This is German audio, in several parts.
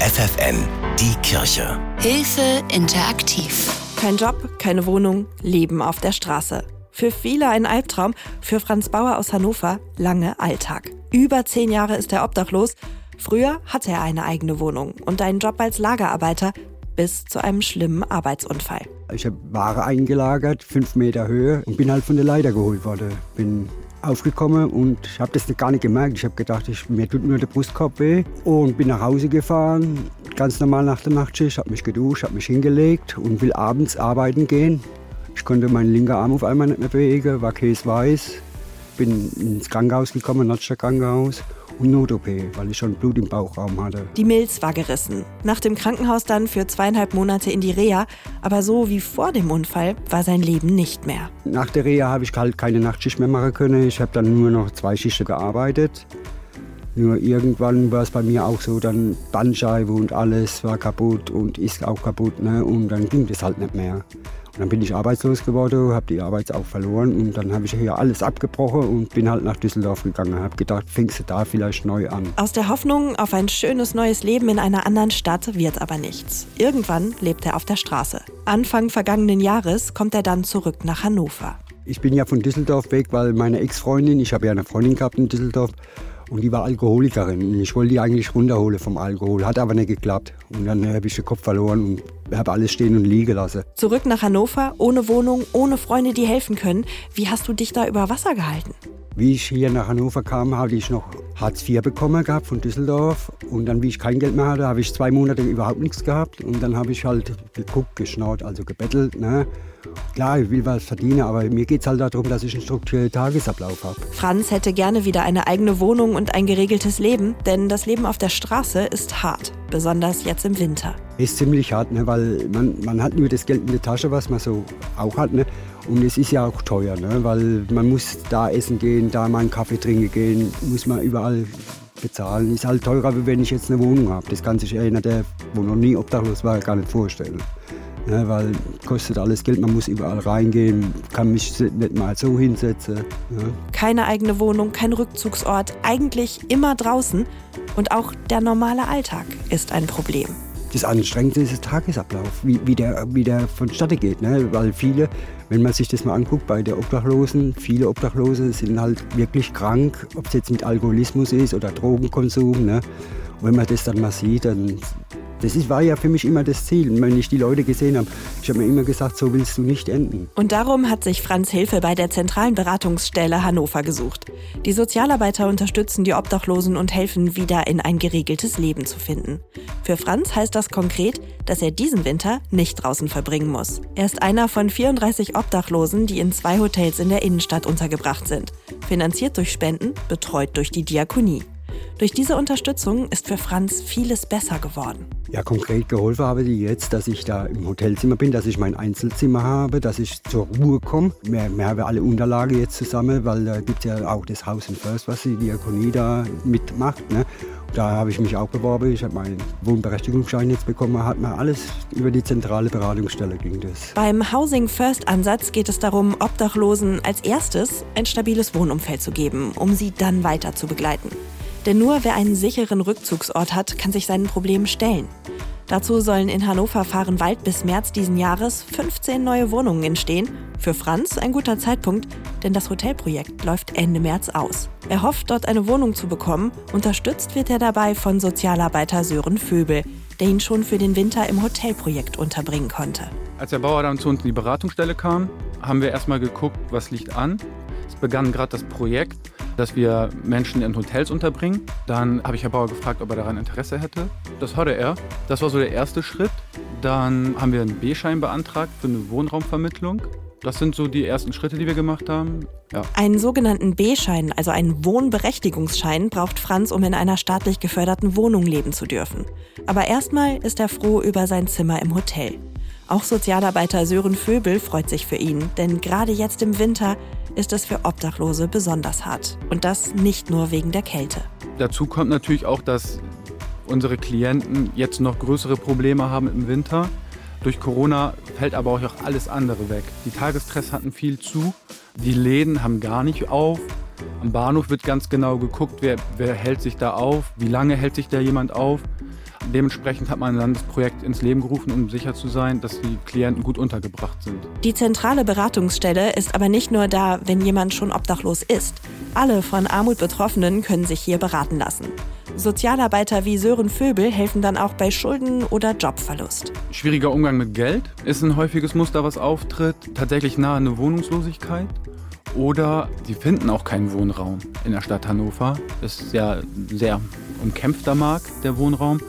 FFN, die Kirche. Hilfe interaktiv. Kein Job, keine Wohnung, Leben auf der Straße. Für viele ein Albtraum, für Franz Bauer aus Hannover lange Alltag. Über zehn Jahre ist er obdachlos. Früher hatte er eine eigene Wohnung und einen Job als Lagerarbeiter bis zu einem schlimmen Arbeitsunfall. Ich habe Ware eingelagert, fünf Meter Höhe und bin halt von der Leiter geholt worden. Bin aufgekommen und ich habe das gar nicht gemerkt. Ich habe gedacht, ich, mir tut nur der Brustkorb weh und bin nach Hause gefahren, ganz normal nach der Nachtschicht, habe mich geduscht, habe mich hingelegt und will abends arbeiten gehen. Ich konnte meinen linken Arm auf einmal nicht mehr bewegen, war käseweiß, bin ins Krankenhaus gekommen, Nordstadt Krankenhaus und Not-OP, weil ich schon Blut im Bauchraum hatte. Die Milz war gerissen. Nach dem Krankenhaus dann für zweieinhalb Monate in die Reha. Aber so wie vor dem Unfall war sein Leben nicht mehr. Nach der Reha habe ich halt keine Nachtschicht mehr machen können. Ich habe dann nur noch zwei Schichten gearbeitet. Nur irgendwann war es bei mir auch so, dann Bandscheibe und alles war kaputt und ist auch kaputt. Ne? Und dann ging das halt nicht mehr. Dann bin ich arbeitslos geworden, habe die Arbeit auch verloren und dann habe ich hier alles abgebrochen und bin halt nach Düsseldorf gegangen. Habe gedacht, fängst du da vielleicht neu an. Aus der Hoffnung auf ein schönes neues Leben in einer anderen Stadt wird aber nichts. Irgendwann lebt er auf der Straße. Anfang vergangenen Jahres kommt er dann zurück nach Hannover. Ich bin ja von Düsseldorf weg, weil meine Ex-Freundin, ich habe ja eine Freundin gehabt in Düsseldorf, und die war Alkoholikerin. Ich wollte die eigentlich runterholen vom Alkohol, hat aber nicht geklappt. Und dann habe ich den Kopf verloren und habe alles stehen und liegen lassen. Zurück nach Hannover, ohne Wohnung, ohne Freunde, die helfen können. Wie hast du dich da über Wasser gehalten? Wie ich hier nach Hannover kam, habe ich noch Hartz IV bekommen gehabt von Düsseldorf. Und dann, wie ich kein Geld mehr hatte, habe ich zwei Monate überhaupt nichts gehabt. Und dann habe ich halt geguckt, geschnaut, also gebettelt. Ne? Klar, ich will was verdienen, aber mir geht es halt darum, dass ich einen strukturellen Tagesablauf habe. Franz hätte gerne wieder eine eigene Wohnung und ein geregeltes Leben, denn das Leben auf der Straße ist hart, besonders jetzt im Winter. Ist ziemlich hart, ne? weil man, man hat nur das Geld in der Tasche, was man so auch hat. Ne? Und es ist ja auch teuer, ne? weil man muss da essen gehen, da mal einen Kaffee trinken gehen, muss man überall bezahlen. Ist halt teurer, wenn ich jetzt eine Wohnung habe. Das kann sich einer, der wo noch nie obdachlos war, gar nicht vorstellen. Ne, weil kostet alles Geld, man muss überall reingehen, kann mich nicht mal so hinsetzen. Ne. Keine eigene Wohnung, kein Rückzugsort, eigentlich immer draußen. Und auch der normale Alltag ist ein Problem. Das Anstrengendste ist der Tagesablauf, wie, wie, der, wie der vonstatten geht. Ne? Weil viele, wenn man sich das mal anguckt, bei der Obdachlosen, viele Obdachlose sind halt wirklich krank, ob es jetzt mit Alkoholismus ist oder Drogenkonsum. Ne? Und wenn man das dann mal sieht, dann das ist, war ja für mich immer das Ziel, wenn ich die Leute gesehen habe. Ich habe mir immer gesagt, so willst du nicht enden. Und darum hat sich Franz Hilfe bei der zentralen Beratungsstelle Hannover gesucht. Die Sozialarbeiter unterstützen die Obdachlosen und helfen, wieder in ein geregeltes Leben zu finden. Für Franz heißt das konkret, dass er diesen Winter nicht draußen verbringen muss. Er ist einer von 34 Obdachlosen, die in zwei Hotels in der Innenstadt untergebracht sind. Finanziert durch Spenden, betreut durch die Diakonie. Durch diese Unterstützung ist für Franz vieles besser geworden. Ja, konkret geholfen habe die jetzt, dass ich da im Hotelzimmer bin, dass ich mein Einzelzimmer habe, dass ich zur Ruhe komme. Wir, wir haben alle Unterlagen jetzt zusammen, weil da gibt es ja auch das House and First, was die Diakonie da mitmacht. Ne? Da habe ich mich auch beworben. Ich habe meinen Wohnberechtigungsschein jetzt bekommen. Hat mir alles über die zentrale Beratungsstelle ging das. Beim Housing First Ansatz geht es darum, Obdachlosen als erstes ein stabiles Wohnumfeld zu geben, um sie dann weiter zu begleiten. Denn nur wer einen sicheren Rückzugsort hat, kann sich seinen Problemen stellen. Dazu sollen in Hannover-Fahrenwald bis März diesen Jahres 15 neue Wohnungen entstehen. Für Franz ein guter Zeitpunkt, denn das Hotelprojekt läuft Ende März aus. Er hofft, dort eine Wohnung zu bekommen. Unterstützt wird er dabei von Sozialarbeiter Sören Vöbel, der ihn schon für den Winter im Hotelprojekt unterbringen konnte. Als der Bauer dann zu uns in die Beratungsstelle kam, haben wir erstmal geguckt, was liegt an. Es begann gerade das Projekt dass wir Menschen in Hotels unterbringen. Dann habe ich Herr Bauer gefragt, ob er daran Interesse hätte. Das hatte er. Das war so der erste Schritt. Dann haben wir einen B-Schein beantragt für eine Wohnraumvermittlung. Das sind so die ersten Schritte, die wir gemacht haben. Ja. Einen sogenannten B-Schein, also einen Wohnberechtigungsschein, braucht Franz, um in einer staatlich geförderten Wohnung leben zu dürfen. Aber erstmal ist er froh über sein Zimmer im Hotel. Auch Sozialarbeiter Sören Vöbel freut sich für ihn, denn gerade jetzt im Winter ist es für Obdachlose besonders hart. Und das nicht nur wegen der Kälte. Dazu kommt natürlich auch, dass unsere Klienten jetzt noch größere Probleme haben im Winter. Durch Corona fällt aber auch alles andere weg. Die Tagestress hatten viel zu, die Läden haben gar nicht auf. Am Bahnhof wird ganz genau geguckt, wer, wer hält sich da auf, wie lange hält sich da jemand auf. Dementsprechend hat man dann das Projekt ins Leben gerufen, um sicher zu sein, dass die Klienten gut untergebracht sind. Die zentrale Beratungsstelle ist aber nicht nur da, wenn jemand schon obdachlos ist. Alle von Armut Betroffenen können sich hier beraten lassen. Sozialarbeiter wie Sören Vöbel helfen dann auch bei Schulden oder Jobverlust. Schwieriger Umgang mit Geld ist ein häufiges Muster, was auftritt. Tatsächlich nahe eine Wohnungslosigkeit. Oder sie finden auch keinen Wohnraum in der Stadt Hannover. Das ist ja ein sehr umkämpfter Markt, der Wohnraum.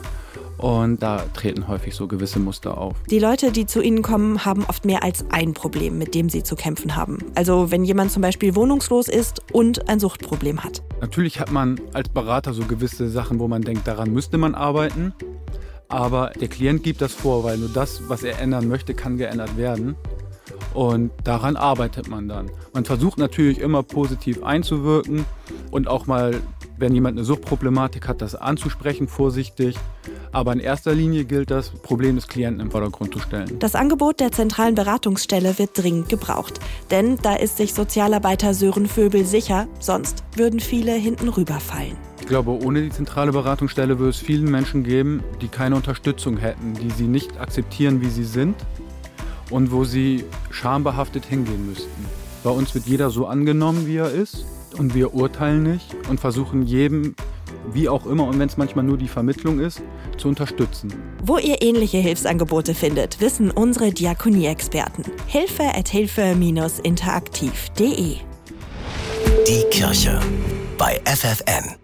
Und da treten häufig so gewisse Muster auf. Die Leute, die zu ihnen kommen, haben oft mehr als ein Problem, mit dem sie zu kämpfen haben. Also wenn jemand zum Beispiel wohnungslos ist und ein Suchtproblem hat. Natürlich hat man als Berater so gewisse Sachen, wo man denkt, daran müsste man arbeiten. Aber der Klient gibt das vor, weil nur das, was er ändern möchte, kann geändert werden. Und daran arbeitet man dann. Man versucht natürlich immer positiv einzuwirken und auch mal, wenn jemand eine Suchtproblematik hat, das anzusprechen, vorsichtig. Aber in erster Linie gilt das Problem des Klienten im Vordergrund zu stellen. Das Angebot der zentralen Beratungsstelle wird dringend gebraucht. Denn da ist sich Sozialarbeiter Sören Vöbel sicher, sonst würden viele hinten rüberfallen. Ich glaube, ohne die zentrale Beratungsstelle würde es vielen Menschen geben, die keine Unterstützung hätten, die sie nicht akzeptieren, wie sie sind und wo sie schambehaftet hingehen müssten. Bei uns wird jeder so angenommen, wie er ist und wir urteilen nicht und versuchen jedem, wie auch immer und wenn es manchmal nur die Vermittlung ist, zu unterstützen. Wo ihr ähnliche Hilfsangebote findet, wissen unsere Diakonie-Experten. Hilfe at hilfe-interaktiv.de Die Kirche bei FFN.